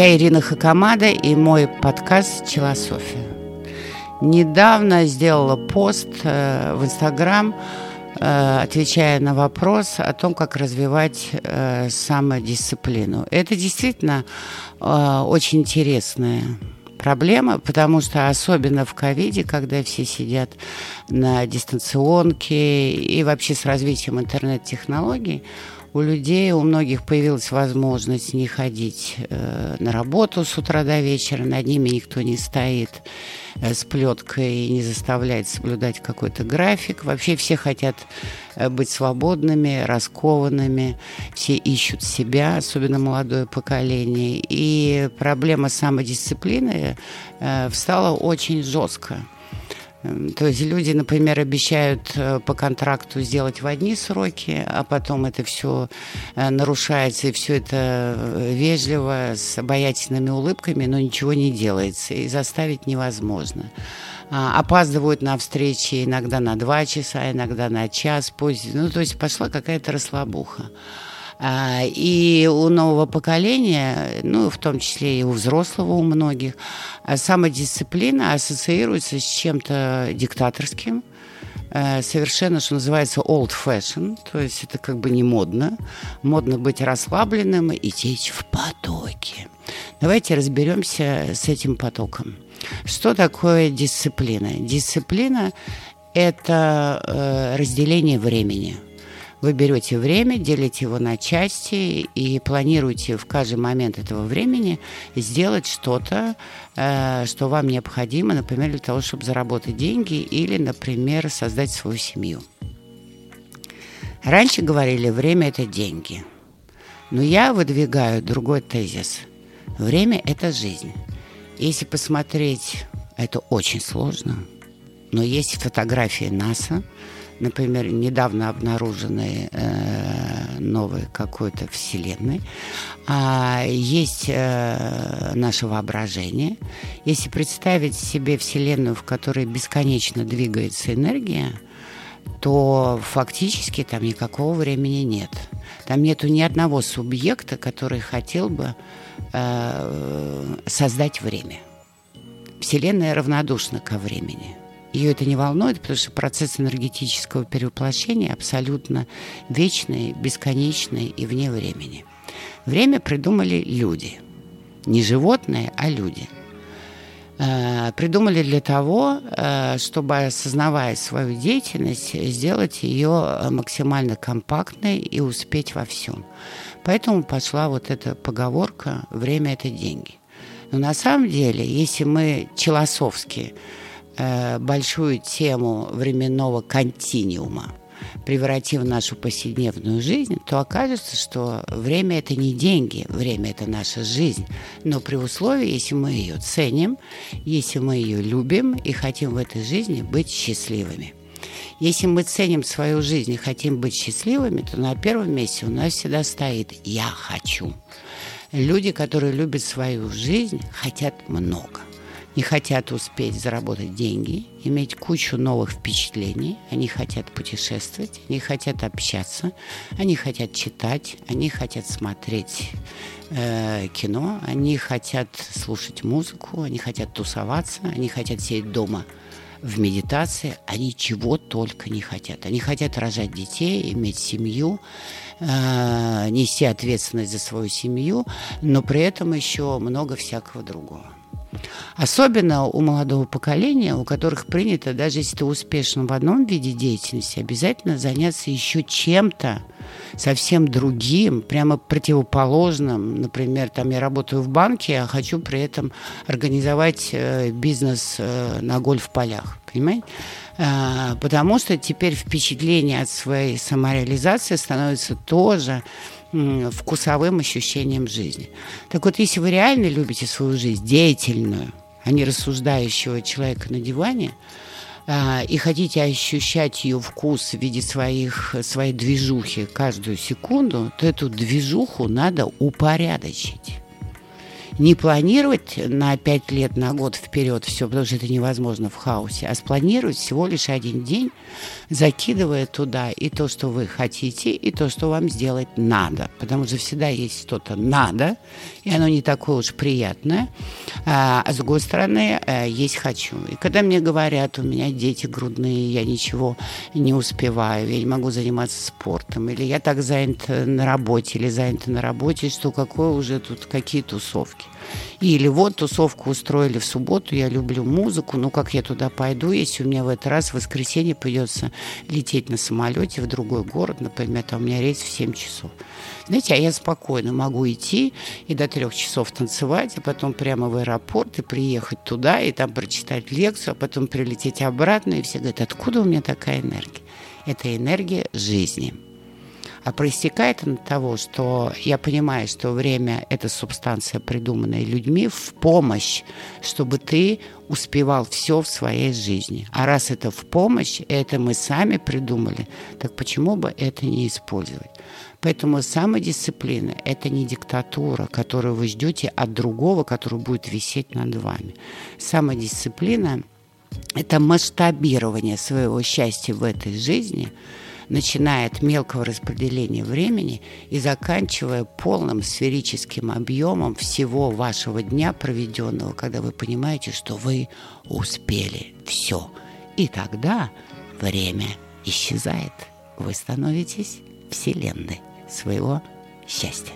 Я Ирина Хакамада и мой подкаст «Челософия». Недавно сделала пост э, в Инстаграм, э, отвечая на вопрос о том, как развивать э, самодисциплину. Это действительно очень интересная проблема, потому что особенно в ковиде, когда все сидят на дистанционке и вообще с развитием интернет-технологий, у людей, у многих появилась возможность не ходить э, на работу с утра до вечера, над ними никто не стоит э, с плеткой и не заставляет соблюдать какой-то график. Вообще все хотят э, быть свободными, раскованными, все ищут себя, особенно молодое поколение. И проблема самодисциплины э, встала очень жестко. Эм, то есть люди, например, обещают э, по контракту сделать в одни сроки, а потом это все э, нарушается, и все это э, вежливо, с обаятельными улыбками, но ничего не делается, и заставить невозможно. А, опаздывают на встречи иногда на два часа, иногда на час позже. Ну, то есть пошла какая-то расслабуха. А, и у нового поколения, ну, в том числе и у взрослого, у многих, а, самодисциплина ассоциируется с чем-то диктаторским, э, совершенно, что называется, old fashion, то есть это как бы не модно. Модно быть расслабленным и течь в потоке. Давайте разберемся с этим потоком. Что такое дисциплина? Дисциплина – это э, разделение времени – вы берете время, делите его на части и планируете в каждый момент этого времени сделать что-то, э, что вам необходимо, например, для того, чтобы заработать деньги или, например, создать свою семью. Раньше говорили, время – это деньги. Но я выдвигаю другой тезис. Время – это жизнь. Если посмотреть, это очень сложно. Но есть фотографии НАСА – например, недавно обнаруженной э, новой какой-то вселенной. А есть э, наше воображение. Если представить себе вселенную, в которой бесконечно двигается энергия, то фактически там никакого времени нет. Там нету ни одного субъекта, который хотел бы э, создать время. Вселенная равнодушна ко времени. Ее это не волнует, потому что процесс энергетического перевоплощения абсолютно вечный, бесконечный и вне времени. Время придумали люди. Не животные, а люди. Э, придумали для того, э, чтобы, осознавая свою деятельность, сделать ее максимально компактной и успеть во всем. Поэтому пошла вот эта поговорка «время – это деньги». Но на самом деле, если мы челосовские Э, большую тему временного континиума превратив в нашу повседневную жизнь, то окажется, что время это не деньги, время это наша жизнь. Но при условии, если мы ее ценим, если мы ее любим и хотим в этой жизни быть счастливыми. Если мы ценим свою жизнь и хотим быть счастливыми, то на первом месте у нас всегда стоит «я хочу». Люди, которые любят свою жизнь, хотят много не хотят успеть заработать деньги, иметь кучу новых впечатлений, они хотят путешествовать, они хотят общаться, они хотят читать, они хотят смотреть э, кино, они хотят слушать музыку, они хотят тусоваться, они хотят сидеть дома в медитации, они чего только не хотят. Они хотят рожать детей, иметь семью, э, нести ответственность за свою семью, но при этом еще много всякого другого. Особенно у молодого поколения, у которых принято, даже если ты успешен в одном виде деятельности, обязательно заняться еще чем-то совсем другим, прямо противоположным. Например, там я работаю в банке, а хочу при этом организовать э, бизнес э, на гольф-полях. Понимаете? Э, потому что теперь впечатление от своей самореализации становится тоже вкусовым ощущением жизни. Так вот, если вы реально любите свою жизнь, деятельную, а не рассуждающего человека на диване, а, и хотите ощущать ее вкус в виде своих, своей движухи каждую секунду, то эту движуху надо упорядочить. Не планировать на пять лет, на год вперед все, потому что это невозможно в хаосе, а спланировать всего лишь один день, закидывая туда и то, что вы хотите, и то, что вам сделать надо. Потому что всегда есть что-то надо, и оно не такое уж приятное. А, а с другой стороны, э, есть хочу. И когда мне говорят, у меня дети грудные, я ничего не успеваю, я не могу заниматься спортом, или я так занят на работе, или занята на работе, что какое уже тут какие тусовки. Или вот тусовку устроили в субботу, я люблю музыку, ну как я туда пойду, если у меня в этот раз в воскресенье придется лететь на самолете в другой город, например, там у меня рейс в 7 часов. Знаете, а я спокойно могу идти и до трех часов танцевать, а потом прямо в аэропорт и приехать туда, и там прочитать лекцию, а потом прилететь обратно, и все говорят, откуда у меня такая энергия? Это энергия жизни а проистекает от того, что я понимаю, что время – это субстанция, придуманная людьми в помощь, чтобы ты успевал все в своей жизни. А раз это в помощь, это мы сами придумали, так почему бы это не использовать? Поэтому самодисциплина – это не диктатура, которую вы ждете от другого, который будет висеть над вами. Самодисциплина – это масштабирование своего счастья в этой жизни – начиная от мелкого распределения времени и заканчивая полным сферическим объемом всего вашего дня проведенного, когда вы понимаете, что вы успели все. И тогда время исчезает. Вы становитесь вселенной своего счастья.